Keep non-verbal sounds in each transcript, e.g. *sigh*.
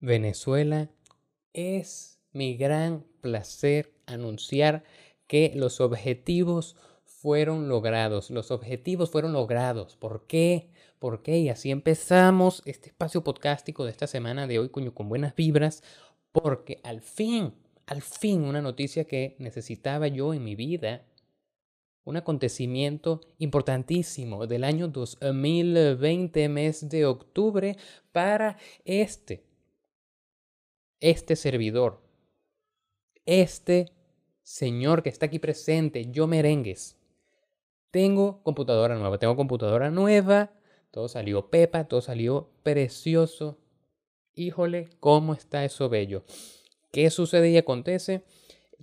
Venezuela, es mi gran placer anunciar que los objetivos fueron logrados. Los objetivos fueron logrados. ¿Por qué? ¿Por qué? Y así empezamos este espacio podcástico de esta semana de hoy, coño, con buenas vibras, porque al fin, al fin, una noticia que necesitaba yo en mi vida, un acontecimiento importantísimo del año 2020, mes de octubre, para este este servidor, este señor que está aquí presente, yo merengues. Tengo computadora nueva, tengo computadora nueva, todo salió pepa, todo salió precioso. Híjole, cómo está eso bello. ¿Qué sucede y acontece?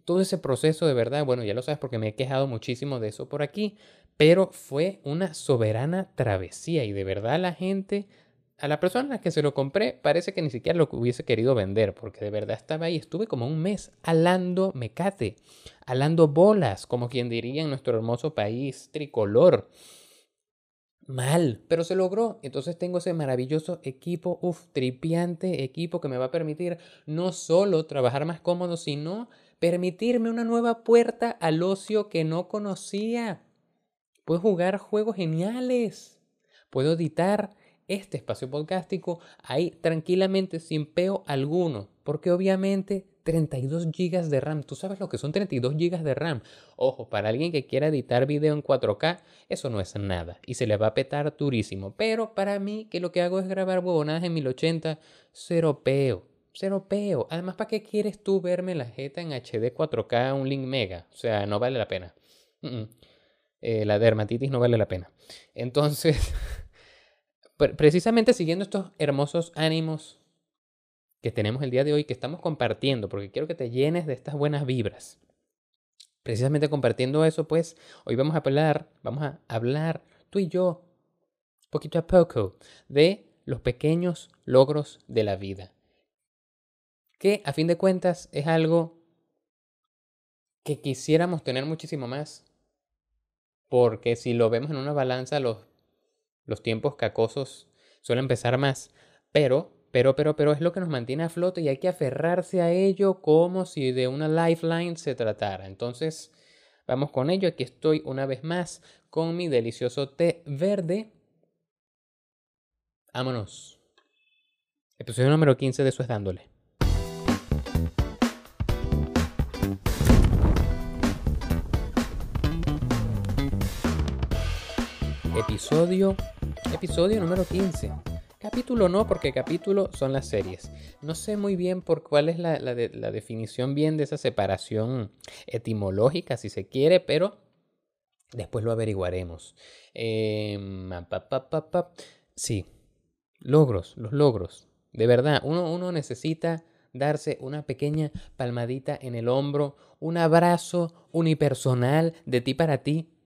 Todo ese proceso de verdad, bueno, ya lo sabes porque me he quejado muchísimo de eso por aquí, pero fue una soberana travesía y de verdad la gente a la persona a la que se lo compré parece que ni siquiera lo hubiese querido vender, porque de verdad estaba ahí. Estuve como un mes alando mecate, alando bolas, como quien diría en nuestro hermoso país tricolor. Mal, pero se logró. Entonces tengo ese maravilloso equipo, uff, tripiante equipo que me va a permitir no solo trabajar más cómodo, sino permitirme una nueva puerta al ocio que no conocía. Puedo jugar juegos geniales. Puedo editar este espacio podcástico ahí tranquilamente sin peo alguno, porque obviamente 32 GB de RAM, tú sabes lo que son 32 GB de RAM. Ojo, para alguien que quiera editar video en 4K, eso no es nada y se le va a petar durísimo. Pero para mí, que lo que hago es grabar huevonadas en 1080, cero peo. Cero peo. Además, ¿para qué quieres tú verme la jeta en HD 4K un link mega? O sea, no vale la pena. Eh, la dermatitis no vale la pena. Entonces, *laughs* precisamente siguiendo estos hermosos ánimos que tenemos el día de hoy, que estamos compartiendo, porque quiero que te llenes de estas buenas vibras. Precisamente compartiendo eso, pues hoy vamos a hablar, vamos a hablar tú y yo, poquito a poco, de los pequeños logros de la vida. Que a fin de cuentas es algo que quisiéramos tener muchísimo más. Porque si lo vemos en una balanza, los los tiempos cacosos suelen pesar más, pero, pero, pero, pero es lo que nos mantiene a flote y hay que aferrarse a ello como si de una lifeline se tratara. Entonces, vamos con ello. Aquí estoy una vez más con mi delicioso té verde. Vámonos. Episodio número 15 de Eso es dándole. Episodio Episodio número 15. Capítulo no, porque capítulo son las series. No sé muy bien por cuál es la, definición bien de esa separación etimológica, si se quiere, pero después lo averiguaremos. Em, sí, logros, los logros. De verdad, uno, uno necesita darse una pequeña palmadita en el hombro, un abrazo unipersonal de ti para ti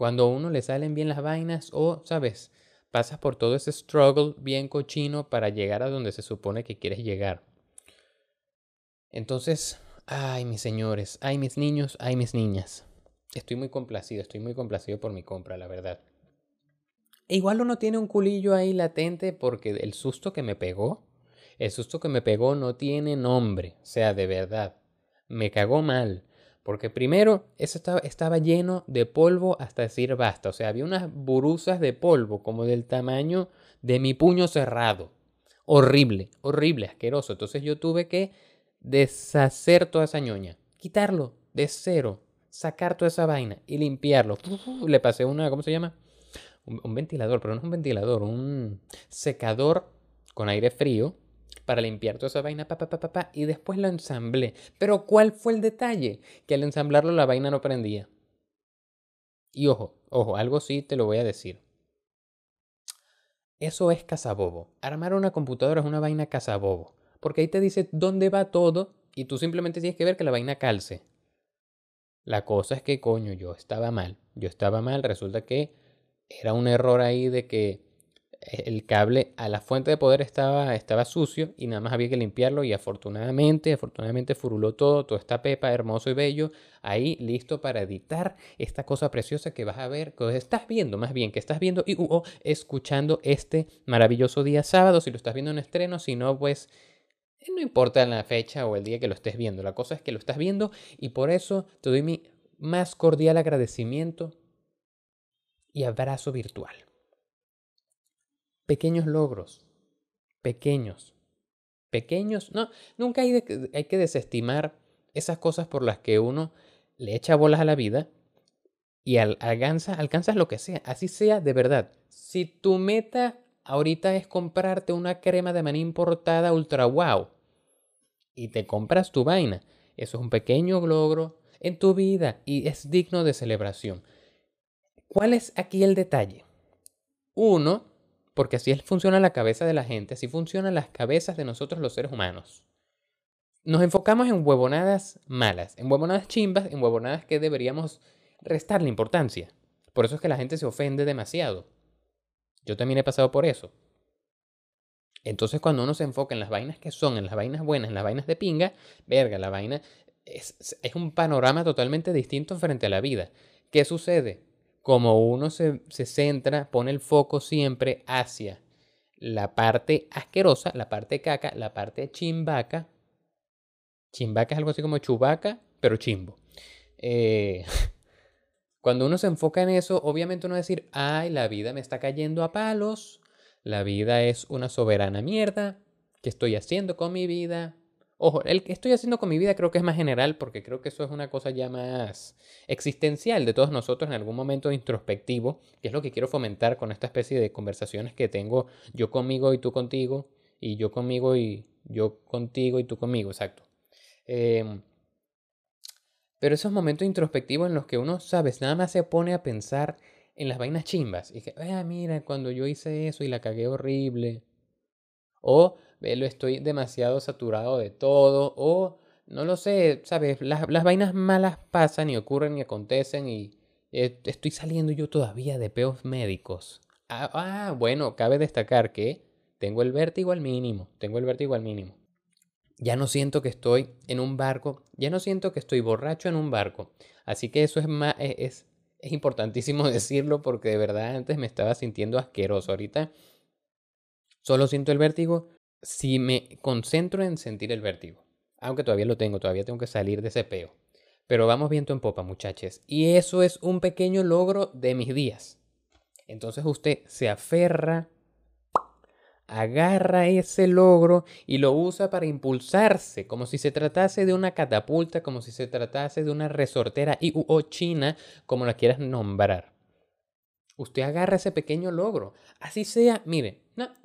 cuando a uno le salen bien las vainas o, sabes, pasas por todo ese struggle bien cochino para llegar a donde se supone que quieres llegar. Entonces, ay mis señores, ay mis niños, ay mis niñas. Estoy muy complacido, estoy muy complacido por mi compra, la verdad. E igual uno tiene un culillo ahí latente porque el susto que me pegó, el susto que me pegó no tiene nombre, o sea, de verdad. Me cagó mal. Porque primero, eso estaba, lleno de polvo hasta decir basta. O sea, había unas buruzas de polvo como del tamaño de mi puño cerrado. Horrible, horrible, asqueroso. Entonces yo tuve que deshacer toda esa ñoña. Quitarlo de cero. Sacar toda esa vaina y limpiarlo. Le pasé una, ¿cómo se llama? Un ventilador, pero no es un ventilador, un secador con aire frío para limpiar toda esa vaina, pa, y después lo ensamblé. Pero ¿cuál fue el detalle? Que al ensamblarlo la vaina no prendía. Y ojo, ojo, algo sí te lo voy a decir. Eso es cazabobo. Armar una computadora es una vaina cazabobo. Porque ahí te dice dónde va todo y tú simplemente tienes que ver que la vaina calce. La cosa es que, coño, yo estaba mal. Yo estaba mal. Resulta que era un error ahí de que el cable a la fuente de poder estaba, estaba sucio y nada más había que limpiarlo y afortunadamente, afortunadamente furuló todo, toda esta pepa hermoso y bello, ahí listo para editar esta cosa preciosa que vas a ver, que estás viendo más bien, que estás viendo y uh, escuchando este maravilloso día sábado, si lo estás viendo en estreno, si no, pues eh, no importa la fecha o el día que lo estés viendo, la cosa es que lo estás viendo y por eso te doy mi más cordial agradecimiento y abrazo virtual pequeños logros, pequeños, pequeños, no, nunca hay, hay que desestimar esas cosas por las que uno le echa bolas a la vida y alcanza, alcanzas lo que sea, así sea de verdad. Si tu meta ahorita es comprarte una crema de maní importada ultra wow y te compras tu vaina, eso es un pequeño logro en tu vida y es digno de celebración. ¿Cuál es aquí el detalle? Uno, porque así funciona la cabeza de la gente, así funcionan las cabezas de nosotros los seres humanos. Nos enfocamos en huevonadas malas, en huevonadas chimbas, en huevonadas que deberíamos restarle importancia. Por eso es que la gente se ofende demasiado. Yo también he pasado por eso. Entonces cuando uno se enfoca en las vainas que son, en las vainas buenas, en las vainas de pinga, verga, la vaina es, es un panorama totalmente distinto frente a la vida. ¿Qué sucede? Como uno se, centra, pone el foco siempre hacia la parte asquerosa, la parte caca, la parte chimbaca. Chimbaca es algo así como chubaca, pero chimbo. Eh, *laughs* cuando uno se enfoca en eso, obviamente uno va a decir, ay, la vida me está cayendo a palos, la vida es una soberana mierda, ¿qué estoy haciendo con mi vida? Ojo, el que estoy haciendo con mi vida creo que es más general porque creo que eso es una cosa ya más existencial de todos nosotros en algún momento introspectivo, que es lo que quiero fomentar con esta especie de conversaciones que tengo yo conmigo y tú contigo, y yo conmigo y yo contigo y tú conmigo, exacto. Em, pero esos momentos introspectivos en los que uno, sabes, nada más se pone a pensar en las vainas chimbas y que, ah, mira, cuando yo hice eso y la cagué horrible. O lo estoy demasiado saturado de todo, o no lo sé, ¿sabes? Las, vainas malas pasan y ocurren y acontecen y eh, estoy saliendo yo todavía de peos médicos. Ah, ah, bueno, cabe destacar que tengo el vértigo al mínimo, tengo el vértigo al mínimo. Ya no siento que estoy en un barco, ya no siento que estoy borracho en un barco. Así que eso es, más, e, es, es importantísimo *laughs* decirlo porque de verdad antes me estaba sintiendo asqueroso. Ahorita solo siento el vértigo si me concentro en sentir el vértigo, aunque todavía lo tengo, todavía tengo que salir de ese peo. Pero vamos viento en popa, muchachos. Y eso es un pequeño logro de mis días. Entonces usted se aferra, agarra ese logro y lo usa para impulsarse, como si se tratase de una catapulta, como si se tratase de una resortera y o china, como la quieras nombrar. Usted agarra ese pequeño logro. Así sea, mire,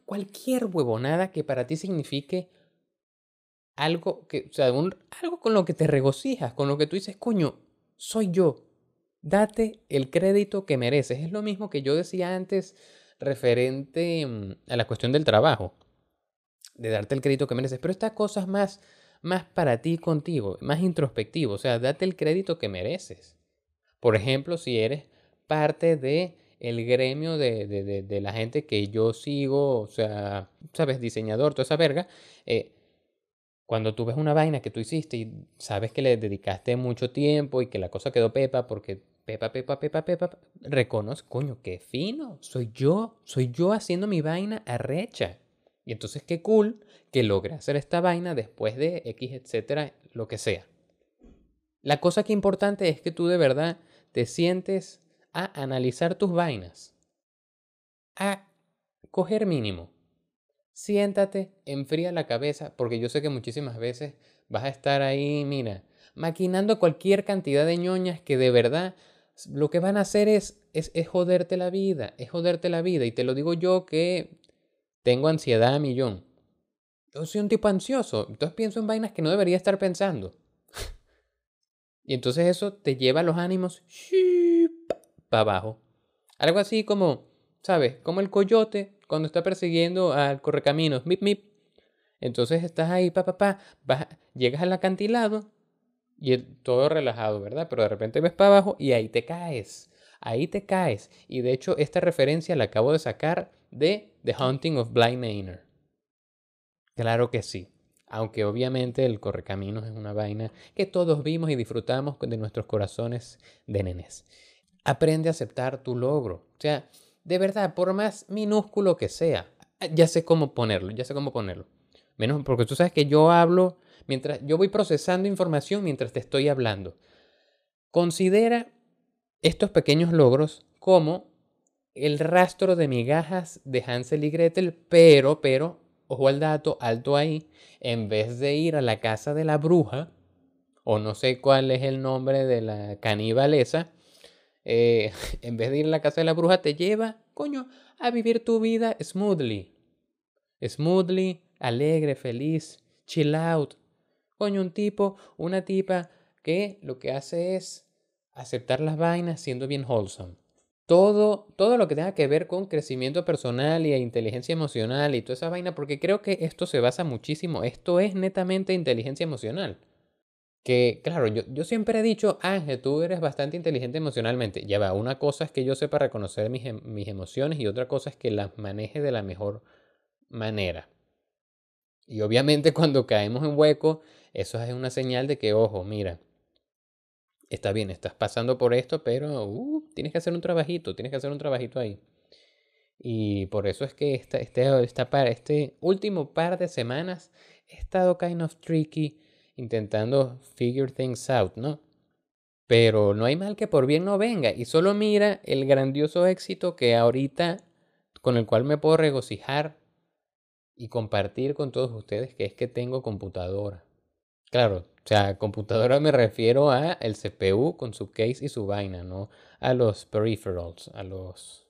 cualquier huevonada que para ti signifique algo que, sea, algo con lo que te regocijas, con lo que tú dices, coño, soy yo. Date el crédito que mereces. Es lo mismo que yo decía antes referente mm, a la cuestión del trabajo. De darte el crédito que mereces. Pero estas cosas más, más para ti contigo, más introspectivo. O sea, date el crédito que mereces. Por ejemplo, si eres parte de el gremio de, de, de, la gente que yo sigo, o sea, sabes, diseñador, toda esa verga, eh, cuando tú ves una vaina que tú hiciste y sabes que le dedicaste mucho tiempo y que la cosa quedó pepa porque pepa, pepa, pepa, pepa, reconozco, coño, qué fino, soy yo, soy yo haciendo mi vaina arrecha. Y entonces qué cool que logre hacer esta vaina después de X, etcétera, lo que sea. La cosa que importante es que tú de verdad te sientes a analizar tus vainas, a coger mínimo. Siéntate, enfría la cabeza, porque yo sé que muchísimas veces vas a estar ahí, mira, maquinando cualquier cantidad de ñoñas que de verdad lo que van a hacer es, es, es joderte la vida, es joderte la vida. Y te lo digo yo que tengo ansiedad a millón. Yo soy un tipo ansioso, entonces pienso en vainas que no debería estar pensando. *laughs* y entonces eso te lleva a los ánimos abajo. Algo así como, ¿sabes? Como el coyote cuando está persiguiendo al correcaminos, mip, mip. Entonces estás ahí, pa, pa, pa, llegas al acantilado y todo relajado, ¿verdad? Pero de repente ves para abajo y ahí te caes. Ahí te caes. Y de hecho, esta referencia la acabo de sacar de The Hunting of Bly Manor. Claro que sí. Aunque obviamente el correcaminos es una vaina que todos vimos y disfrutamos de nuestros corazones de nenes. Aprende a aceptar tu logro. O sea, de verdad, por más minúsculo que sea, ya sé cómo ponerlo, ya sé cómo ponerlo. Menos porque tú sabes que yo hablo mientras yo voy procesando información mientras te estoy hablando. Considera estos pequeños logros como el rastro de migajas de Hansel y Gretel, pero, pero, ojo al dato, alto ahí, en vez de ir a la casa de la bruja, o no sé cuál es el nombre de la canibalesa, eh, *laughs* en vez de ir a la casa de la bruja, te lleva, coño, a vivir tu vida smoothly. Smoothly, alegre, feliz, chill out. Coño, un tipo, una tipa que lo que hace es aceptar las vainas siendo bien wholesome. Todo, todo lo que tenga que ver con crecimiento personal y inteligencia emocional y toda esa vaina, porque creo que esto se basa muchísimo. Esto es netamente inteligencia emocional. Que, claro, yo, yo siempre he dicho, Ángel, tú eres bastante inteligente emocionalmente. Ya va, una cosa es que yo sepa reconocer mis, em, mis emociones y otra cosa es que las maneje de la mejor manera. Y obviamente *laughs* cuando caemos en hueco, eso es una señal de que, ojo, mira, está bien, estás pasando por esto, pero uh, tienes que hacer un trabajito, tienes que hacer un trabajito ahí. Y por eso es que esta, este, esta, este último par de semanas he estado kind of tricky intentando figure things out, ¿no? Pero no hay mal que por bien no venga. Y solo mira el grandioso éxito que ahorita, con el cual me puedo regocijar y compartir con todos ustedes, que es que tengo computadora. Claro, o sea, computadora me refiero a el CPU con su case y su vaina, no a los peripherals, a los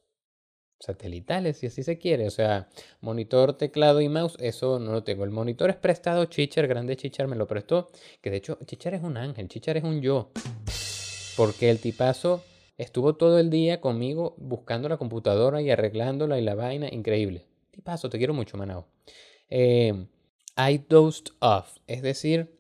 satelitales, si así se quiere. O sea, monitor, teclado y mouse, eso no lo tengo. El monitor es prestado, Chichar, grande Chichar me lo prestó. Que de hecho, Chichar es un ángel, Chichar es un yo. Porque el tipazo estuvo todo el día conmigo buscando la computadora y arreglándola y la vaina, increíble. Tipazo, te quiero mucho, Manao. Eh, I dozed off, es decir,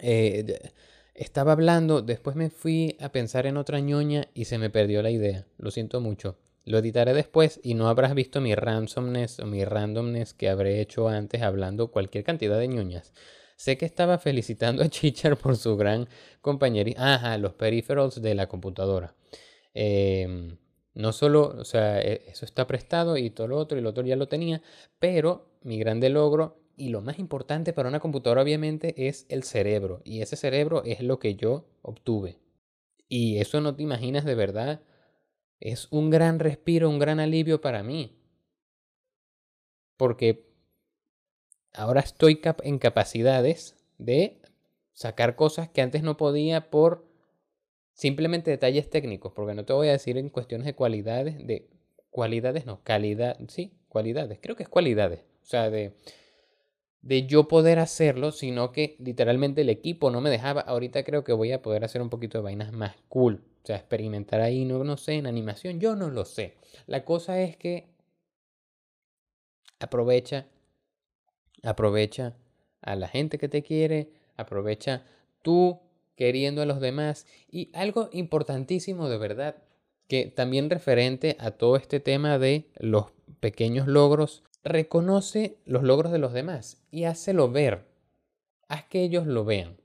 eh, estaba hablando, después me fui a pensar en otra ñoña y se me perdió la idea. Lo siento mucho. Lo editaré después y no habrás visto mi randomness o mi randomness que habré hecho antes hablando cualquier cantidad de ñoñas. Sé que estaba felicitando a Chichar por su gran compañería. Ajá, los peripherals de la computadora. Em, no solo, o sea, e, eso está prestado y todo lo otro y lo otro ya lo tenía, pero mi grande logro y lo más importante para una computadora obviamente es el cerebro. Y ese cerebro es lo que yo obtuve. Y eso no te imaginas de verdad. Es un gran respiro, un gran alivio para mí. Porque ahora estoy en capacidades de sacar cosas que antes no podía por simplemente detalles técnicos. Porque no te voy a decir en cuestiones de cualidades, de cualidades, no, calidad, sí, cualidades. Creo que es cualidades. O sea, de de yo poder hacerlo, sino que literalmente el equipo no me dejaba. Ahorita creo que voy a poder hacer un poquito de vainas más cool. O sea, experimentar ahí, no, no sé, en animación, yo no lo sé. La cosa es que aprovecha, aprovecha a la gente que te quiere, aprovecha tú queriendo a los demás. Y algo importantísimo de verdad, que también referente a todo este tema de los pequeños logros reconoce los logros de los demás y hácelo ver. Haz que ellos lo vean.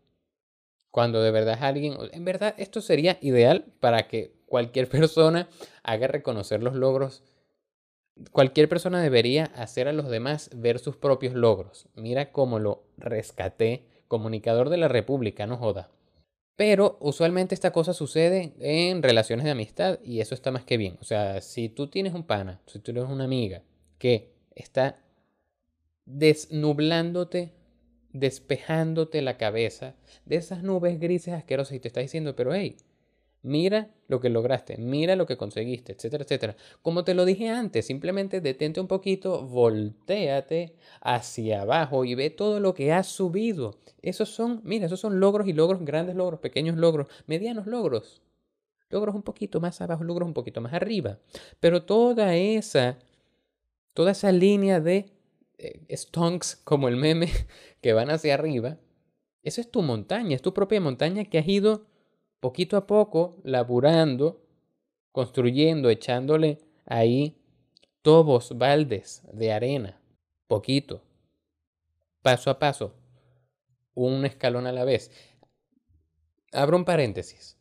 Cuando de verdad alguien, en verdad esto sería ideal para que cualquier *laughs* persona haga reconocer los logros. Cualquier persona debería hacer a los demás ver sus propios logros. Mira cómo lo rescaté, comunicador de la República, no joda. Pero usualmente esta cosa sucede en relaciones de amistad y eso está más que bien. O sea, si tú tienes un pana, si tú tienes una amiga que está desnublándote, despejándote la cabeza de esas nubes grises asquerosas y te está diciendo, pero hey, mira lo que lograste, mira lo que conseguiste, etcétera, etcétera. Como te lo dije antes, simplemente detente un poquito, volteate hacia abajo y ve todo lo que has subido. Esos son, mira, esos son logros y logros, grandes logros, pequeños logros, medianos logros. Logros un poquito más abajo, logros un poquito más arriba. Pero toda esa toda esa línea de eh, stonks como el meme *laughs* que van hacia arriba, esa es tu montaña, es tu propia montaña que has ido poquito a poco laburando, construyendo, echándole ahí tobos, baldes de arena, poquito, paso a paso, un escalón a la vez. Abro un paréntesis.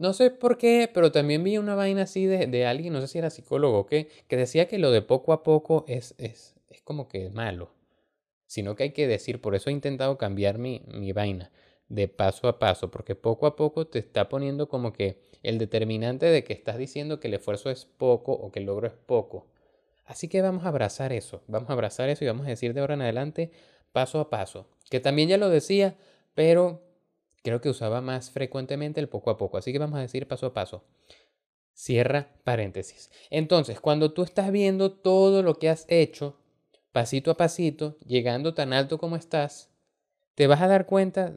No sé por qué, pero también vi una vaina así de, de alguien, no sé si era psicólogo o qué, que decía que lo de poco a poco es, es, es como que malo. Sino que hay que decir, por eso he intentado cambiar mi, mi vaina de paso a paso, porque poco a poco te está poniendo como que el determinante de que estás diciendo que el esfuerzo es poco o que el logro es poco. Así que vamos a abrazar eso, vamos a abrazar eso y vamos a decir de ahora en adelante paso a paso, que también ya lo decía, pero creo que usaba más frecuentemente el poco a poco. Así que vamos a decir paso a paso. Cierra paréntesis. Entonces, cuando tú estás viendo todo lo que has hecho, pasito a pasito, llegando tan alto como estás, te vas a dar cuenta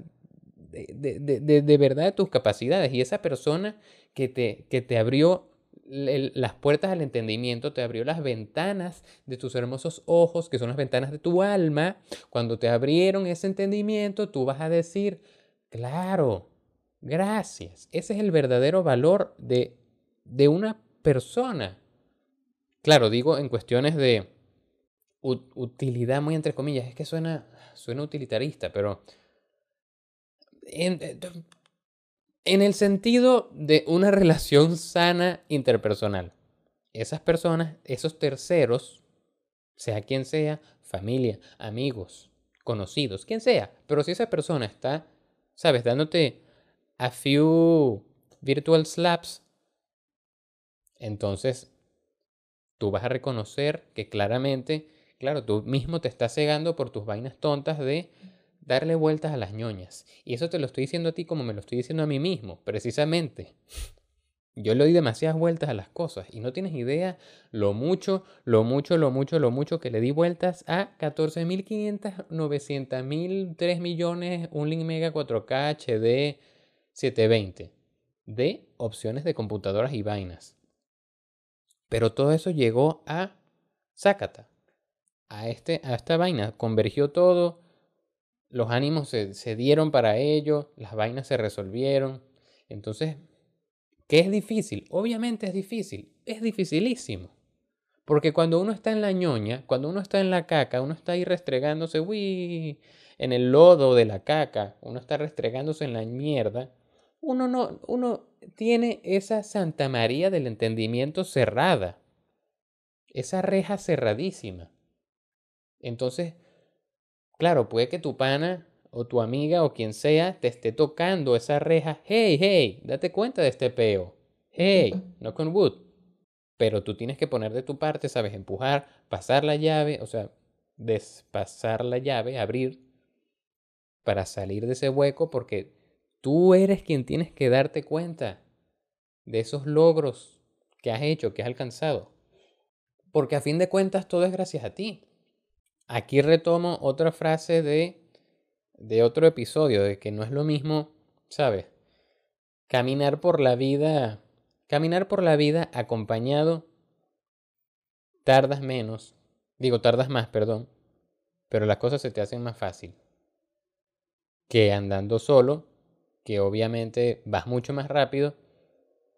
de, de, de, verdad de tus capacidades. Y esa persona que te, que te abrió las puertas al entendimiento, te abrió las ventanas de tus hermosos ojos, que son las ventanas de tu alma. Cuando te abrieron ese entendimiento, tú vas a decir, Claro, gracias. Ese es el verdadero valor de, de una persona. Claro, digo en cuestiones de utilidad, muy entre comillas, es que suena, suena utilitarista, pero en, eh, en el sentido de una *laughs* relación sana interpersonal. Esas personas, esos terceros, sea quien sea, familia, amigos, conocidos, quien sea, pero si esa persona está ¿sabes? Dándote a few virtual slaps, entonces tú vas a reconocer que claramente, claro, tú mismo te estás cegando por tus vainas tontas de darle vueltas a las ñoñas. Y eso te lo estoy diciendo a ti como me lo estoy diciendo a mí mismo, precisamente. Yo le doy demasiadas vueltas a las cosas y no tienes idea lo mucho, lo mucho, lo mucho, lo mucho que le di vueltas a 14.500, 900.000, 3 millones, un link mega 4K HD 720 de opciones de computadoras y vainas. Pero todo eso llegó a Zácata, a, este, a esta vaina. Convergió todo, los ánimos se dieron para ello, las vainas se resolvieron. Entonces ¿Que es difícil? Obviamente es difícil, es dificilísimo. Porque cuando uno está en la ñoña, cuando uno está en la caca, uno está ahí restregándose, uy, en el lodo de la caca, uno está restregándose en la mierda, uno no, uno tiene esa Santa María del entendimiento cerrada, esa reja cerradísima. Entonces, claro, puede que tu pana o tu amiga o quien sea te esté tocando esa reja, hey, hey, date cuenta de este peo. Hey, no con wood. Pero tú tienes que poner de tu parte, sabes, empujar, pasar la llave, o sea, despasar la llave, abrir, para salir de ese hueco, porque tú eres quien tienes que darte cuenta de esos logros que has hecho, que has alcanzado. Porque a fin de cuentas todo es gracias a ti. Aquí retomo otra frase de de otro episodio, de que no es lo mismo, ¿sabes? Caminar por la vida, caminar por la vida acompañado, tardas menos, digo, tardas más, perdón, pero las cosas se te hacen más fácil que andando solo, que obviamente vas mucho más rápido,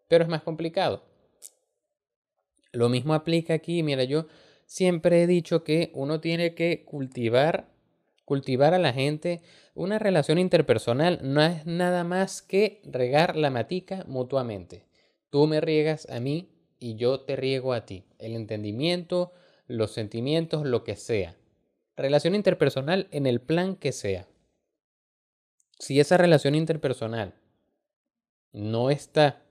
pero es más complicado. Lo mismo aplica aquí, mira, yo siempre he dicho que uno tiene que cultivar Cultivar a la gente una relación interpersonal no es nada más que regar la matica mutuamente. Tú me riegas a mí y yo te riego a ti. El entendimiento, los sentimientos, lo que sea. Relación interpersonal en el plan que sea. Si esa relación interpersonal no está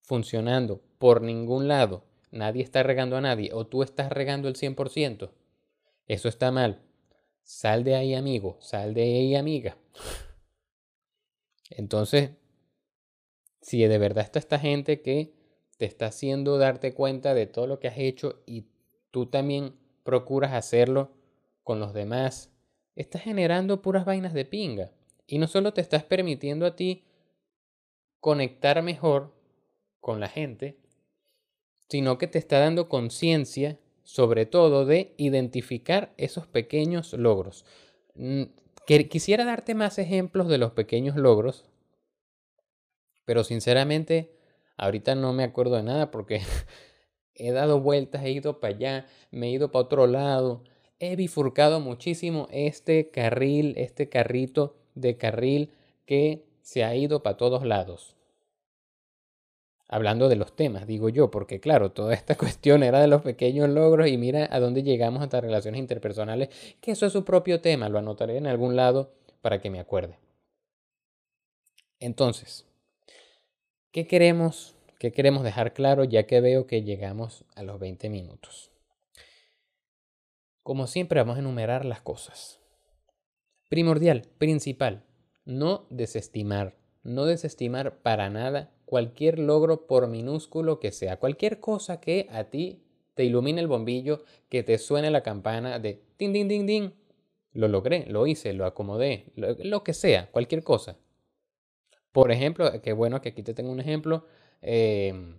funcionando por ningún lado, nadie está regando a nadie o tú estás regando el 100%, eso está mal. Sal de ahí, amigo. Sal de ahí, amiga. Entonces, si de verdad está esta gente que te está haciendo darte cuenta de todo lo que has hecho y tú también procuras hacerlo con los demás, estás generando puras vainas de pinga. Y no solo te estás permitiendo a ti conectar mejor con la gente, sino que te está dando conciencia sobre todo de identificar esos pequeños logros. Mm, quisiera darte más ejemplos de los pequeños logros, pero sinceramente ahorita no me acuerdo de nada porque *laughs* he dado vueltas, he ido para allá, me he ido para otro lado, he bifurcado muchísimo este carril, este carrito de carril que se ha ido para todos lados. Hablando de los temas, digo yo, porque claro, toda esta *laughs* cuestión era de los pequeños logros y mira a dónde llegamos hasta relaciones interpersonales, que eso es su propio tema, lo anotaré en algún lado para que me acuerde. Entonces, ¿qué queremos, qué queremos dejar claro ya que veo que llegamos a los 20 minutos? Como siempre vamos a enumerar las cosas. Primordial, principal, no desestimar, no desestimar para nada cualquier logro por minúsculo que sea, cualquier cosa que a ti te ilumine el bombillo, que te suene la campana de din din din din. Lo logré, lo hice, lo acomodé, lo que sea, cualquier cosa. Por ejemplo, qué bueno que aquí te tengo un ejemplo. Em,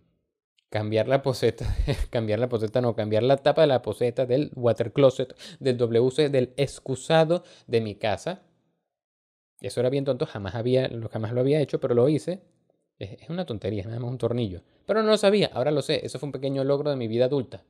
cambiar la poseta, *laughs* cambiar la poseta, no, cambiar la tapa de la poseta del water closet, del WC, del excusado de mi casa. Eso era bien tonto, jamás, había, jamás lo había hecho, pero lo hice. Es, una tontería, es nada más un tornillo. Pero no lo sabía, ahora lo sé. Eso fue un pequeño logro de mi vida adulta.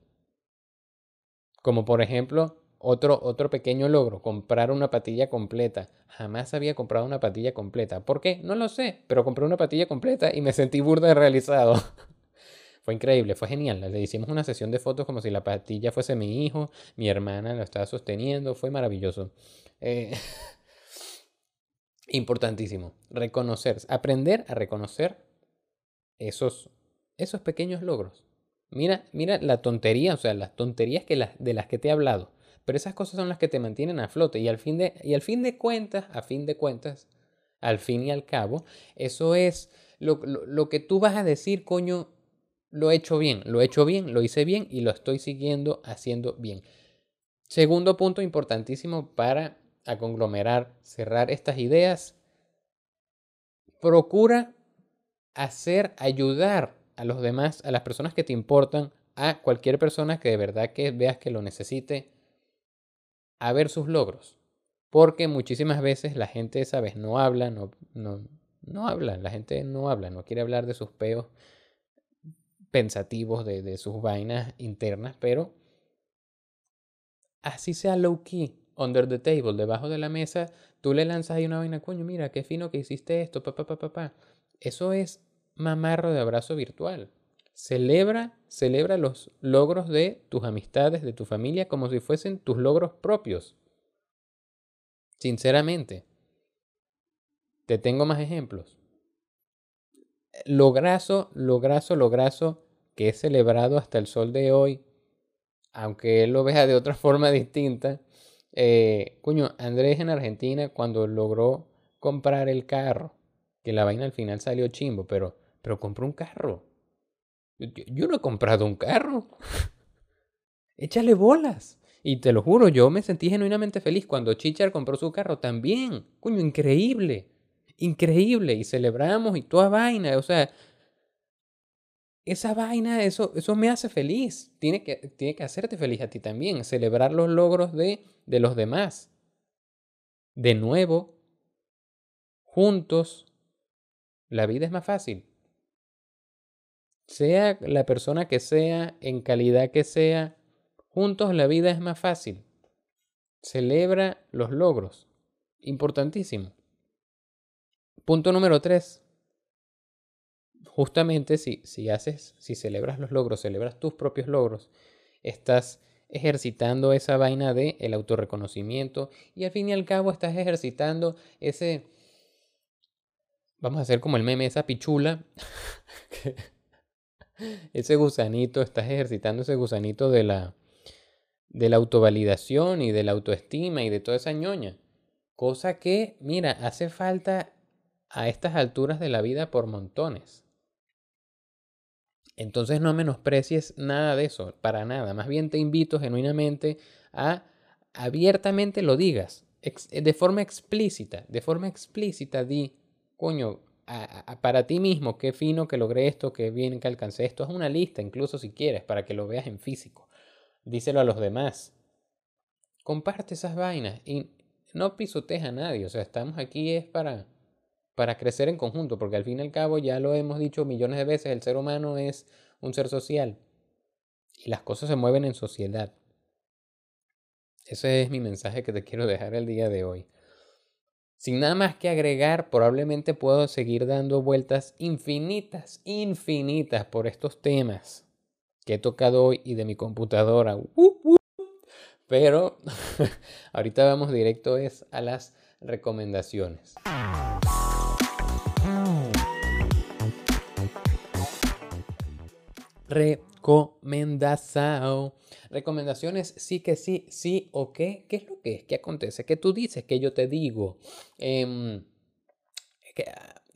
Como por ejemplo, otro, otro pequeño logro, comprar una patilla completa. Jamás había comprado una patilla completa. ¿Por qué? No lo sé, pero compré una patilla completa y me sentí burda de realizado. *laughs* fue increíble, fue genial. Le hicimos una sesión de fotos como si la patilla fuese mi hijo, mi hermana lo estaba sosteniendo, fue maravilloso. Eh, *laughs* importantísimo, reconocer, aprender a reconocer esos, esos pequeños logros. Mira, mira la tontería, o sea, las tonterías que de las que te he hablado pero esas cosas son las que te mantienen a flote y al fin de, y al fin de cuentas, a fin de cuentas, al fin y al cabo, eso es lo, lo que tú vas a decir, coño, lo he hecho bien, lo he hecho bien, lo hice bien y lo estoy siguiendo haciendo bien. Segundo punto importantísimo para a conglomerar, cerrar estas ideas, procura hacer, ayudar a los demás, a las personas que te importan, a cualquier persona que de verdad que veas que lo necesite, a ver sus logros. Porque muchísimas veces la gente, ¿sabes? No habla, no, no, no habla, la gente no habla, no quiere hablar de sus peos pensativos, de, de sus vainas internas, pero así sea low key, under the table, debajo de la mesa, tú le lanzas ahí una vaina, coño, mira, qué fino que hiciste esto, papá, papá, papá. Eso es mamarro de abrazo virtual. Celebra, celebra los logros de tus amistades, de tu familia, como si fuesen tus logros propios. Sinceramente. Te tengo más ejemplos. Lo graso, lo graso, lo graso que he celebrado hasta el sol de hoy, aunque él lo vea de otra forma *laughs* distinta. Eh, coño, Andrés en Argentina cuando logró comprar el carro, que la vaina al final salió chimbo, pero, pero compró un carro. Yo, no he comprado un carro. *laughs* Échale bolas. Y te lo juro, yo me sentí genuinamente feliz cuando Chichar compró su carro también. Coño, increíble. Increíble. Y celebramos y toda vaina. O sea, esa vaina, eso, eso me hace feliz. Tiene que, tiene que hacerte feliz a ti también. Celebrar los logros de, de los demás. De nuevo, juntos, la vida es más fácil sea la persona que sea, en calidad que sea, juntos la vida es más fácil. Celebra los logros. Importantísimo. Punto número tres. Justamente si, si haces, si celebras los logros, celebras tus propios logros, estás ejercitando esa vaina de el autorreconocimiento y al fin y al cabo estás ejercitando ese vamos a hacer como el meme esa pichula *laughs* ese gusanito, estás ejercitando ese gusanito de la, de la autovalidación y de la autoestima y de toda esa ñoña. Cosa que, mira, hace falta a estas alturas de la vida por montones. Entonces no menosprecies nada de eso, para nada. Más bien te invito genuinamente a abiertamente lo digas, de forma explícita, de forma explícita di, coño, para ti mismo, qué fino que logré esto, qué bien que alcancé esto. Es una lista, incluso si quieres, para que lo veas en físico. Díselo a los demás. Comparte esas vainas y no pisotees a nadie. O sea, estamos aquí es para, para crecer en conjunto, porque al fin y al cabo, ya lo hemos dicho millones de veces, el ser humano es un ser social. Y las cosas se mueven en sociedad. Ese es mi mensaje que te quiero dejar el día de hoy. Sin nada más que agregar, probablemente puedo seguir dando vueltas infinitas, infinitas por estos temas que he tocado hoy y de mi computadora. Pero *laughs* ahorita vamos directo es a las recomendaciones. Recomendación. Recomendaciones, sí que sí, sí o qué. ¿Qué es lo que es? ¿Qué acontece? ¿Qué tú dices? ¿Qué yo te digo? Em,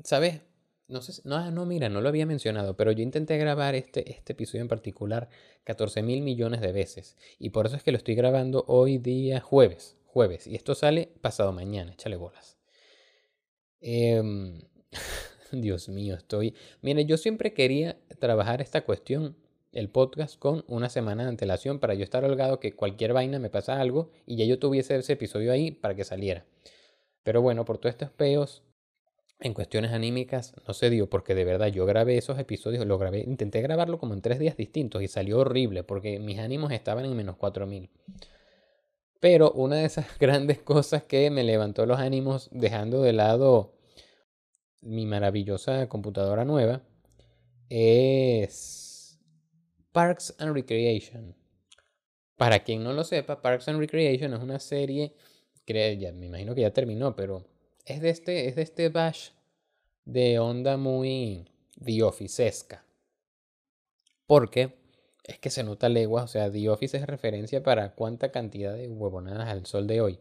¿Sabes? No sé, no, no, mira, no lo había mencionado, pero yo intenté grabar este, este episodio en particular 14 mil millones de veces. Y por eso es que lo estoy grabando hoy día jueves. Jueves. Y esto sale pasado mañana, échale bolas. Em, *laughs* *laughs* Dios mío, estoy... Mire, yo siempre quería trabajar esta cuestión, el podcast, con una semana de antelación para yo estar holgado que cualquier vaina me pasa algo y ya yo tuviese ese episodio ahí para que saliera. Pero bueno, por todos estos peos en cuestiones anímicas no se dio porque de verdad yo grabé esos episodios, lo grabé, intenté grabarlo como en tres días distintos y salió horrible porque mis ánimos estaban en menos 4000. Pero una de esas *laughs* grandes cosas que me levantó los ánimos dejando de lado mi maravillosa computadora nueva es Parks and Recreation. Para quien no lo sepa, Parks and Recreation es una serie, que ya, me imagino que ya terminó, pero es de este, es de este bash de onda muy The. Porque es que se nota leguas, o sea, The Office es referencia para cuánta cantidad de huevonadas al sol de hoy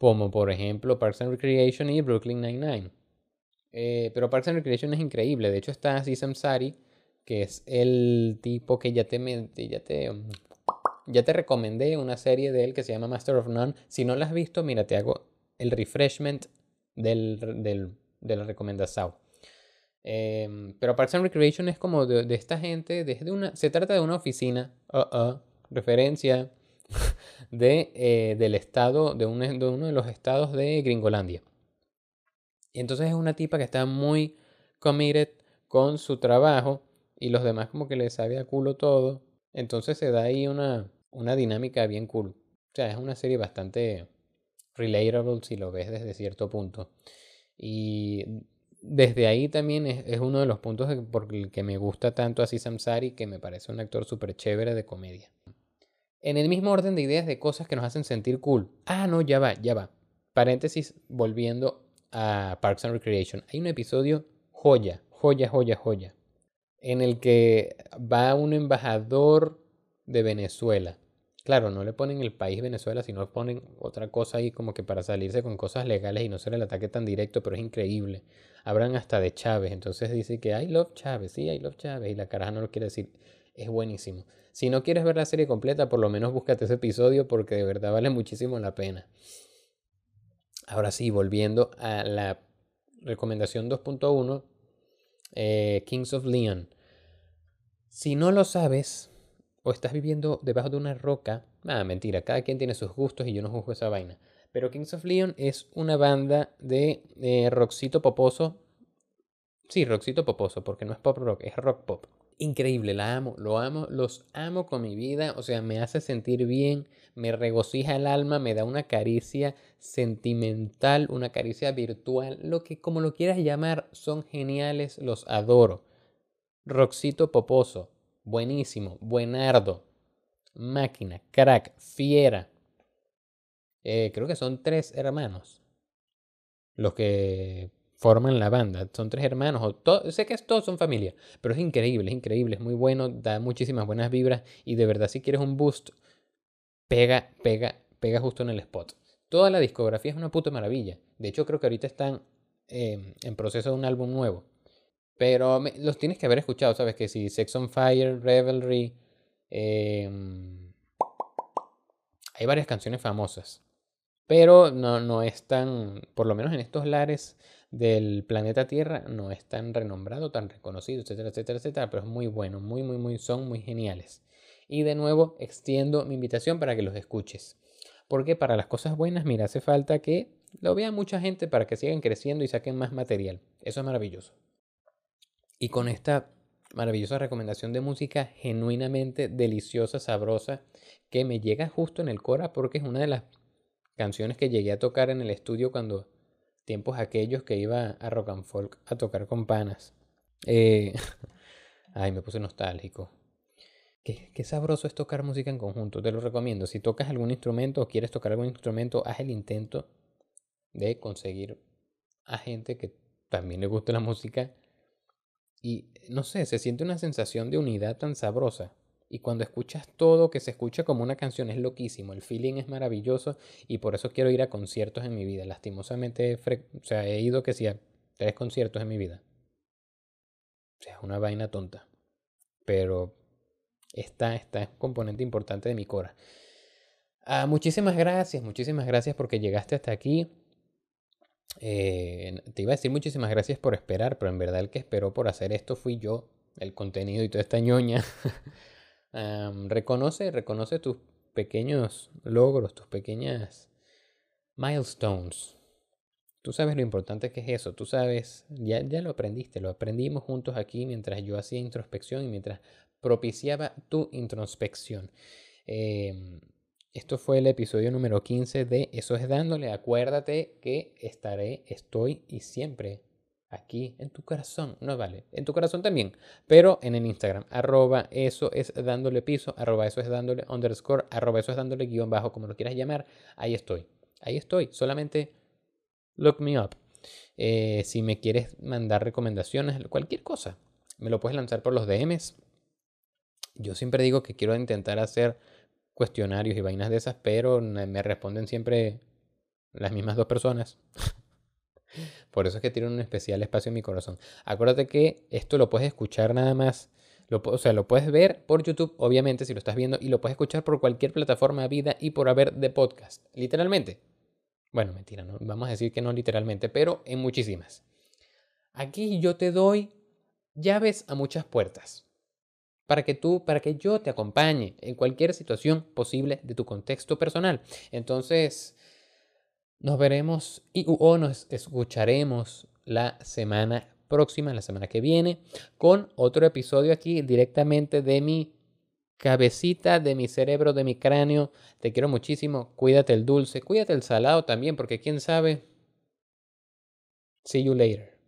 como por ejemplo Parks and Recreation y Brooklyn Nine-Nine. Eh, pero Parks and Recreation es increíble. De hecho, está Aziz Ansari, que es el tipo que ya te, ya te, ya te recomendé una serie de él que se llama Master of None. Si no la has visto, mira, te hago el refreshment del, del, de la recomendación. Em, pero Parks and Recreation es como de, esta gente, desde una, se trata de una oficina, uh, uh, referencia, *laughs* de, eh, del estado, de, de uno de los estados de Gringolandia. Y entonces es una tipa que está muy committed con su trabajo y los demás como que le sabe a culo todo. Entonces se da ahí una, una dinámica bien cool. O sea, es una serie bastante relatable si lo ves desde cierto punto. Y desde ahí también es, es uno de los puntos por el que me gusta tanto a Samsari, que me parece un actor súper chévere de comedia. En el mismo orden de ideas de cosas que nos hacen sentir cool. Ah, no, ya va, ya va. Paréntesis, volviendo a Parks and Recreation. Hay un episodio joya, joya, joya, joya, en el que va un embajador de Venezuela. Claro, no le ponen el país Venezuela, sino ponen otra cosa ahí como que para salirse con cosas legales y no ser el ataque tan directo, pero es increíble. Hablan hasta de Chávez, entonces dice que I love Chávez, sí, I love Chávez, y la caraja no lo quiere decir. Es buenísimo. Si no quieres ver la serie completa, por lo menos búscate ese episodio porque de verdad vale muchísimo la pena. Ahora sí, volviendo a la recomendación 2.1, eh, Kings of Leon. Si no lo sabes o estás viviendo debajo de una roca, nada, mentira, cada quien tiene sus gustos y yo no juzgo esa vaina. Pero Kings of Leon es una banda de eh, rockcito poposo. Sí, rockcito poposo, porque no es pop rock, es rock pop increíble, la amo, lo amo, los amo con mi vida, o sea, me hace sentir bien, me regocija el alma, me da una caricia sentimental, una caricia virtual, lo que como lo quieras llamar, son geniales, los adoro. Roxito Poposo, buenísimo, buenardo, máquina, crack, fiera. Eh, creo que son tres hermanos los que forman la banda. Son tres hermanos. O sé que todos son familia, pero es increíble, es increíble, es muy bueno, da muchísimas buenas vibras y de verdad si quieres un boost, pega, pega, pega justo en el spot. Toda la discografía es una puta maravilla. De hecho creo que ahorita están em, en proceso de un álbum nuevo. Pero los tienes que haber escuchado, ¿sabes? Que si Sex on Fire, Revelry. Em, hay varias canciones famosas. Pero no, no es tan, por lo menos en estos lares del planeta Tierra, no es tan renombrado, tan reconocido, etcétera, etcétera, etcétera, pero es muy bueno, muy, muy, muy, son muy geniales. Y de nuevo, extiendo mi invitación para que los escuches. Porque para las cosas buenas, mira, hace falta que lo vea mucha gente para que sigan creciendo y saquen más material. Eso es maravilloso. Y con esta maravillosa recomendación de música genuinamente deliciosa, sabrosa, que me llega justo en el Cora porque es una de las canciones que llegué a tocar en el estudio cuando tiempos aquellos que iba a Rock and Folk a tocar con panas. Eh, *laughs* ay, me puse nostálgico. Qué, qué, sabroso es tocar música en conjunto, te lo recomiendo. Si tocas algún instrumento o quieres tocar algún instrumento, haz el intento de conseguir a gente que también le guste la música. Y no sé, se siente una sensación de unidad tan sabrosa. Y cuando escuchas todo, que se escucha como una canción, es loquísimo. El feeling es maravilloso y por eso quiero ir a conciertos en mi vida. Lastimosamente, o sea, he ido que sí a tres conciertos en mi vida. O sea, es una vaina tonta. Pero está, está es un componente importante de mi cora. Ah, muchísimas gracias, muchísimas gracias porque llegaste hasta aquí. Eh, te iba a decir muchísimas gracias por esperar, pero en verdad el que esperó por hacer esto fui yo, el contenido y toda esta ñoña. *laughs* reconoce, reconoce tus pequeños logros, tus pequeñas milestones. Tú sabes lo importante que es eso, tú sabes, ya, ya lo aprendiste, lo aprendimos juntos aquí mientras yo hacía introspección y mientras propiciaba tu introspección. Em, esto fue el episodio número 15 de Eso es dándole. Acuérdate que estaré, estoy y siempre aquí en tu corazón. No vale, en tu corazón también, pero en el Instagram, arroba eso es dándole piso, arroba eso es dándole underscore, arroba eso es dándole guion bajo, como lo quieras llamar, ahí estoy. Ahí estoy, solamente look me up. Eh, si me quieres mandar recomendaciones, cualquier cosa, me lo puedes lanzar por los DMs. Yo siempre digo que quiero intentar hacer cuestionarios y vainas de esas, pero me responden siempre las mismas dos personas. *laughs* Por eso es que tiene un especial espacio en mi corazón. Acuérdate que esto lo puedes escuchar nada más. Lo, o sea, lo puedes ver por YouTube, obviamente, si lo estás viendo, y lo puedes escuchar por cualquier plataforma de vida y por haber de podcast. Literalmente. Bueno, mentira, no, vamos a decir que no literalmente, pero en muchísimas. Aquí yo te doy llaves a muchas puertas. Para que tú, para que yo te acompañe en cualquier situación posible de tu contexto personal. Entonces, nos veremos y o nos escucharemos la semana próxima, la semana que viene, con otro episodio aquí directamente de mi cabecita, de mi cerebro, de mi cráneo. Te quiero muchísimo. Cuídate el dulce, cuídate el salado también, porque quién sabe. See you later.